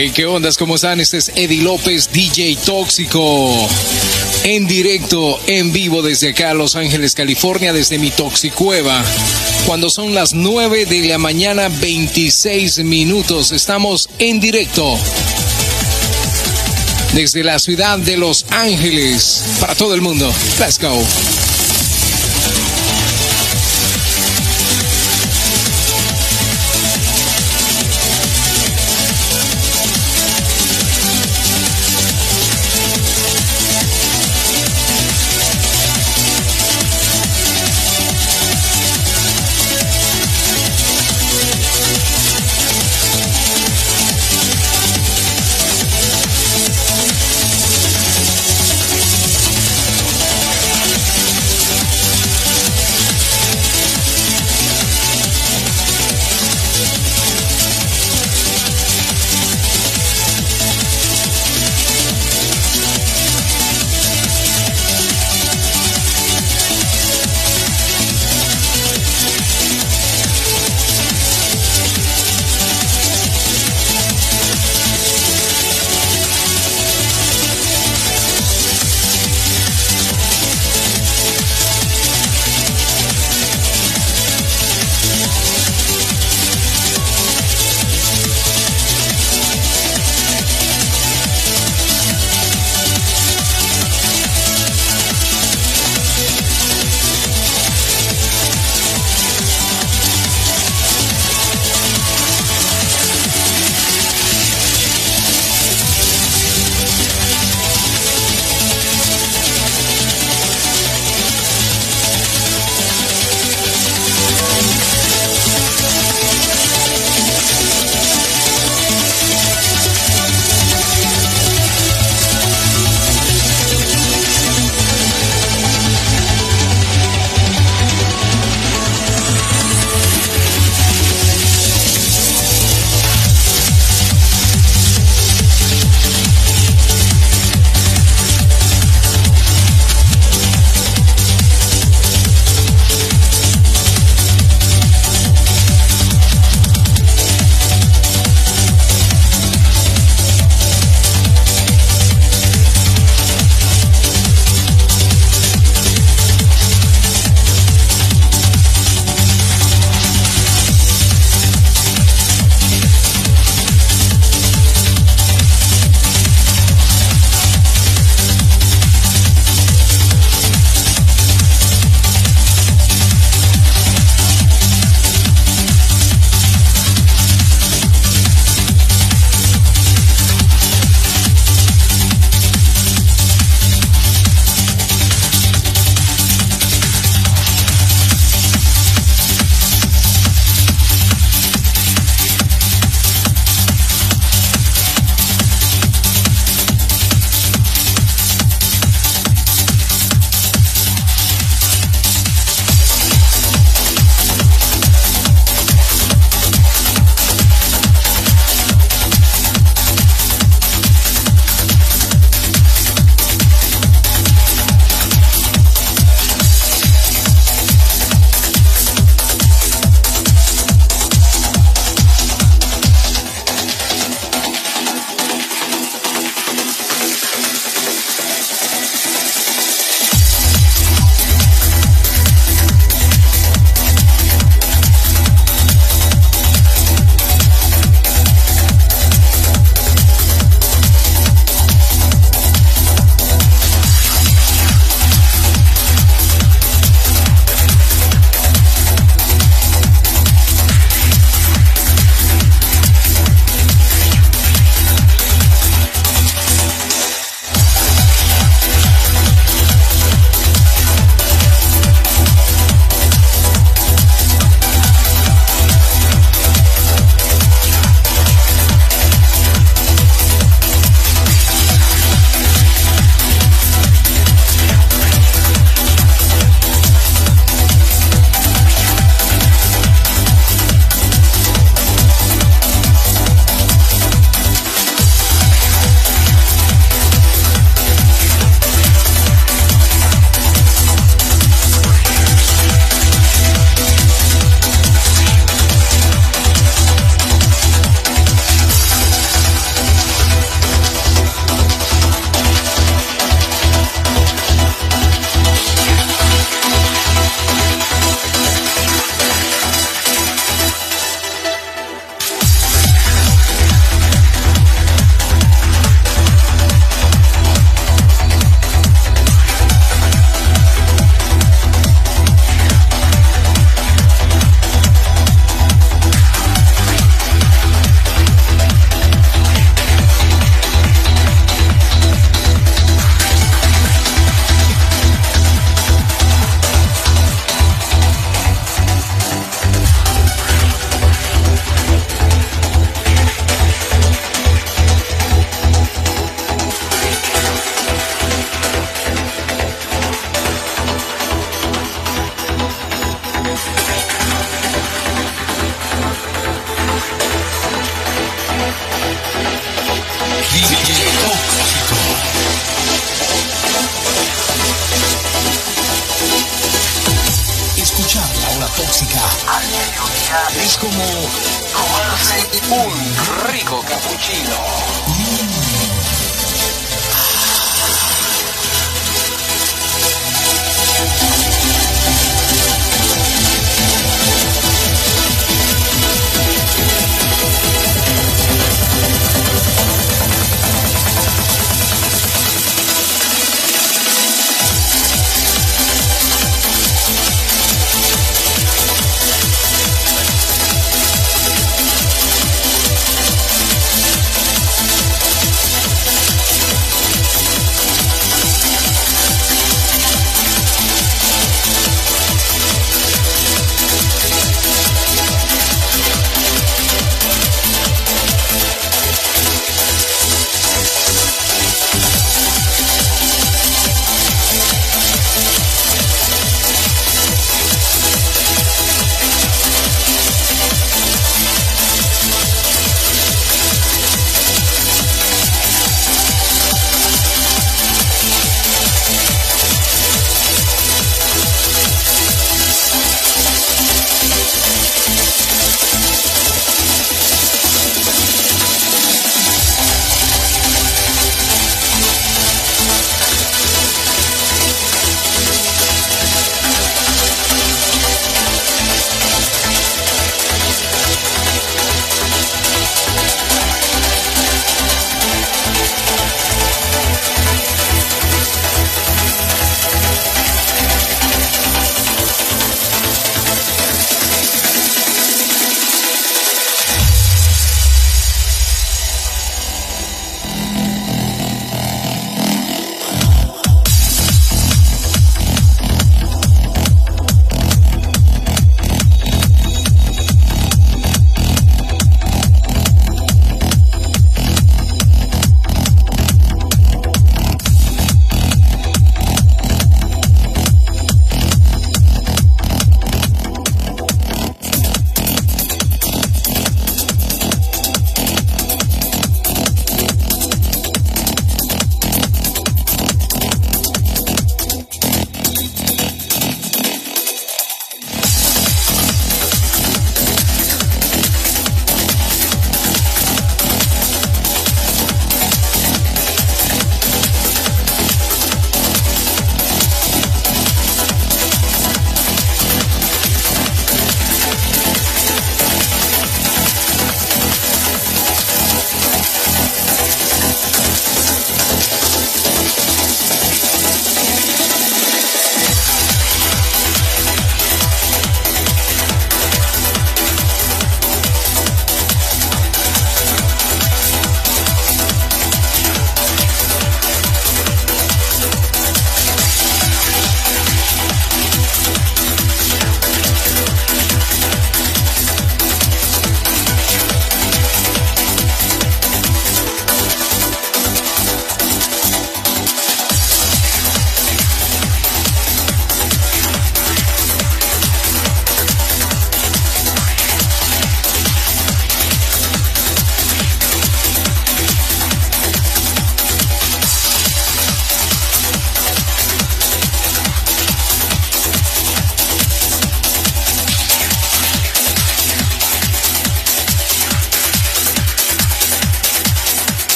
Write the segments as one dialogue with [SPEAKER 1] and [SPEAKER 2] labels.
[SPEAKER 1] Hey, ¿qué ondas? ¿Cómo están? Este es Eddie López, DJ Tóxico. En directo, en vivo desde acá, Los Ángeles, California, desde mi Toxicueva. Cuando son las 9 de la mañana, 26 minutos. Estamos en directo. Desde la ciudad de Los Ángeles. Para todo el mundo. Let's go.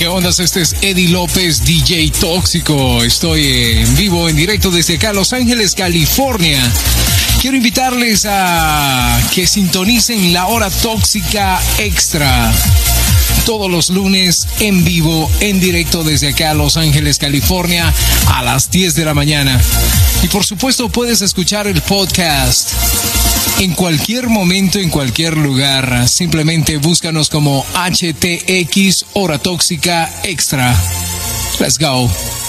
[SPEAKER 1] ¿Qué ondas? Este es Eddie López, DJ Tóxico. Estoy en vivo, en directo desde acá, Los Ángeles, California. Quiero invitarles a que sintonicen la hora tóxica extra. Todos los lunes en vivo, en directo desde acá, Los Ángeles, California, a las 10 de la mañana. Y por supuesto puedes escuchar el podcast en cualquier momento, en cualquier lugar. Simplemente búscanos como HTX Hora Tóxica Extra. Let's go.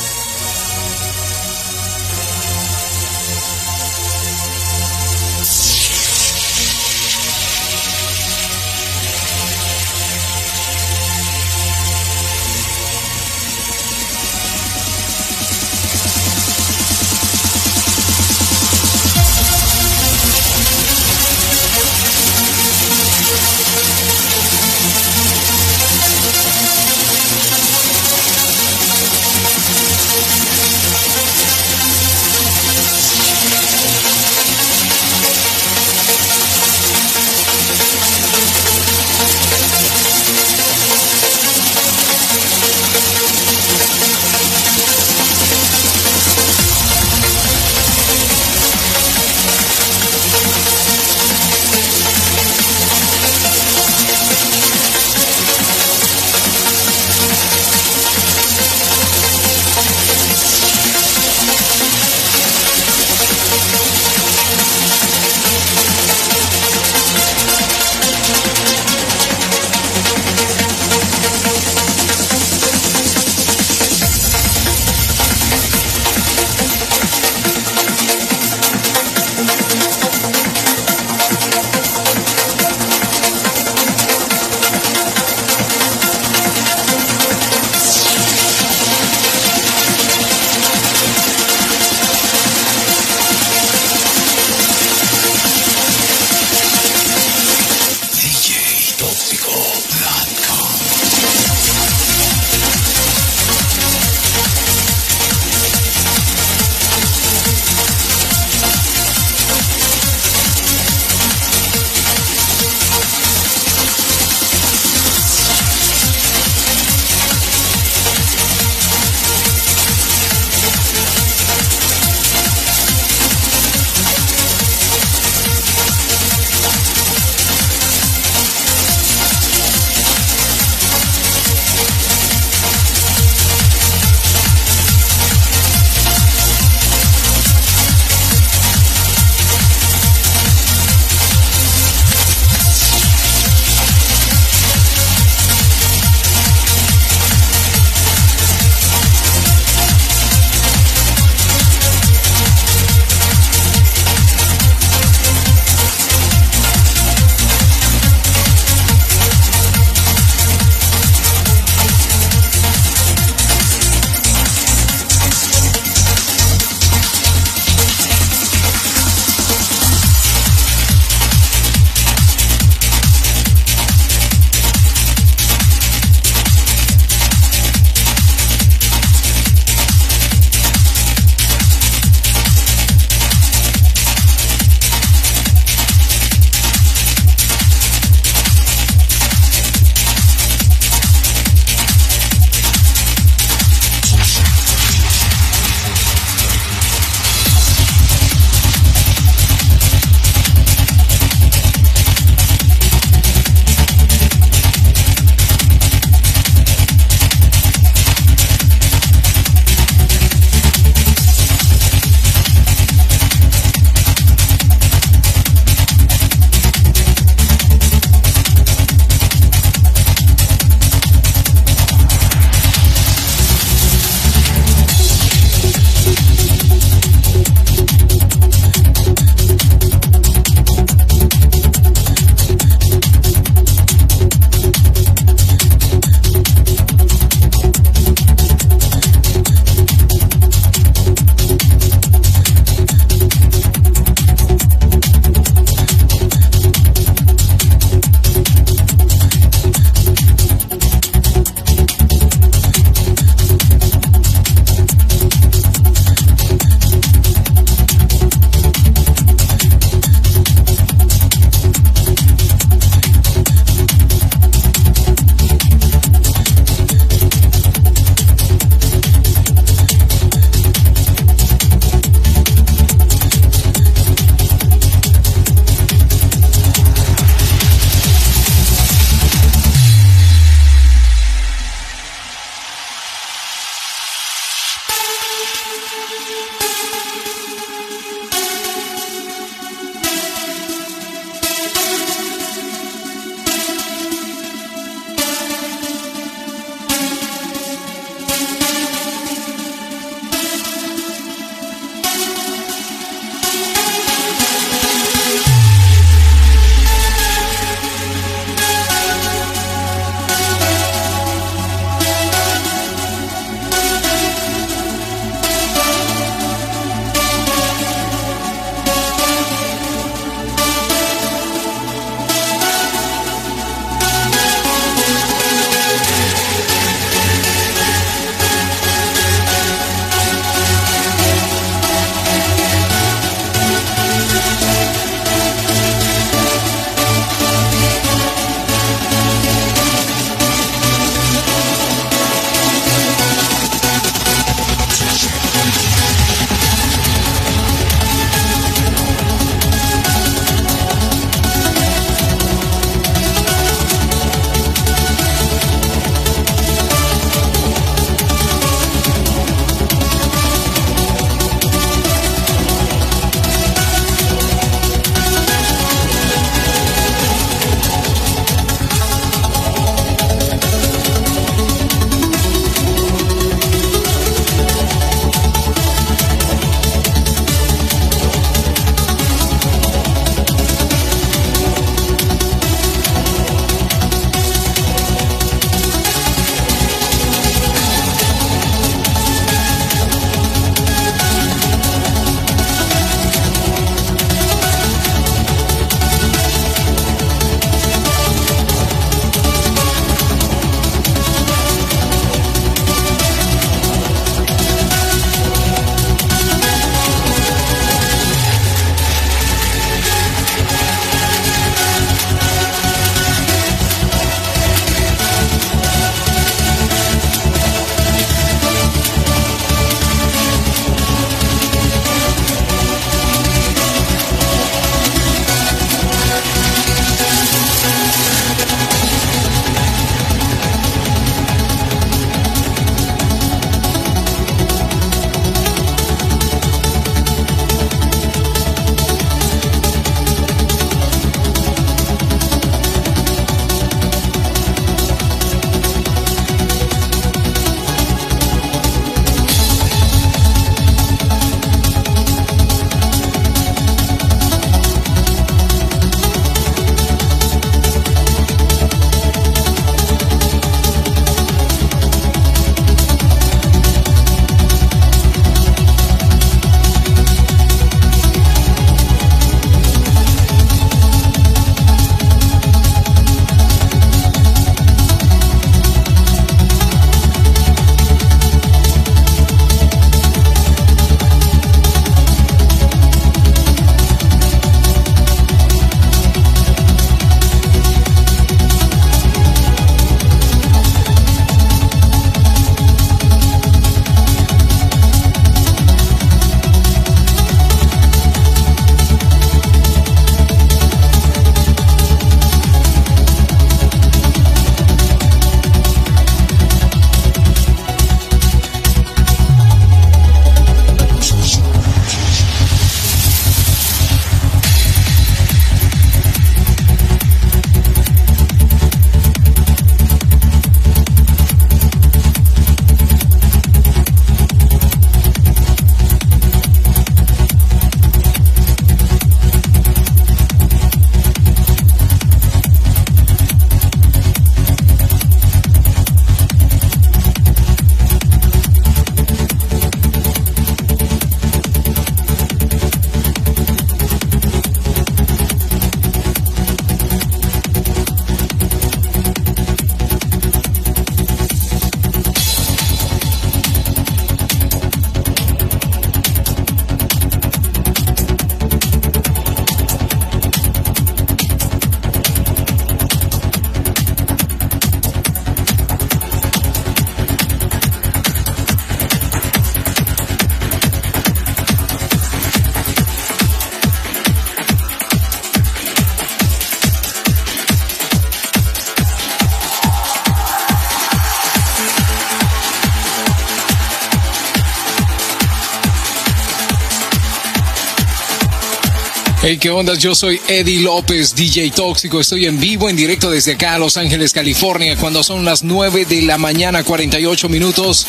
[SPEAKER 1] ¿Qué onda? Yo soy Eddie López, DJ Tóxico. Estoy en vivo, en directo desde acá a Los Ángeles, California, cuando son las 9 de la mañana, 48 minutos.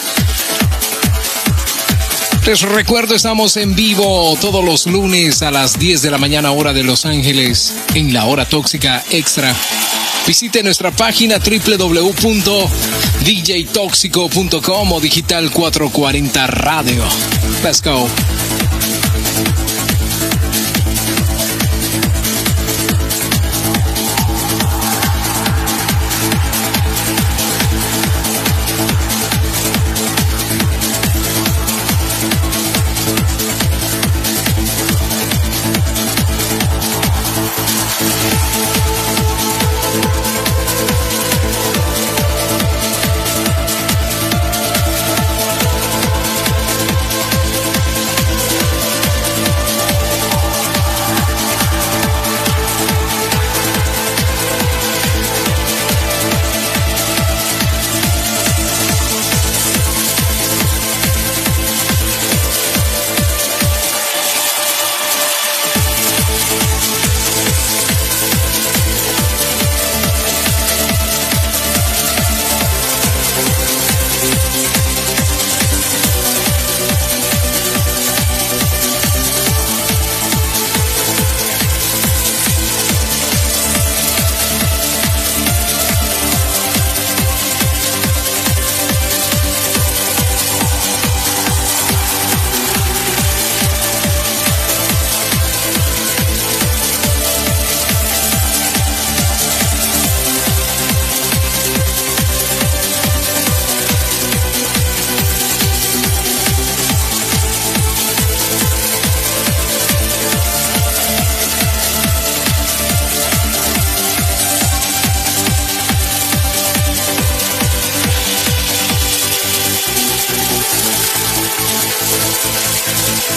[SPEAKER 1] Les recuerdo, estamos en vivo todos los lunes a las 10 de la mañana, hora de Los Ángeles, en la hora tóxica extra. Visite nuestra página www.djtoxico.com o Digital 440 Radio. Let's go.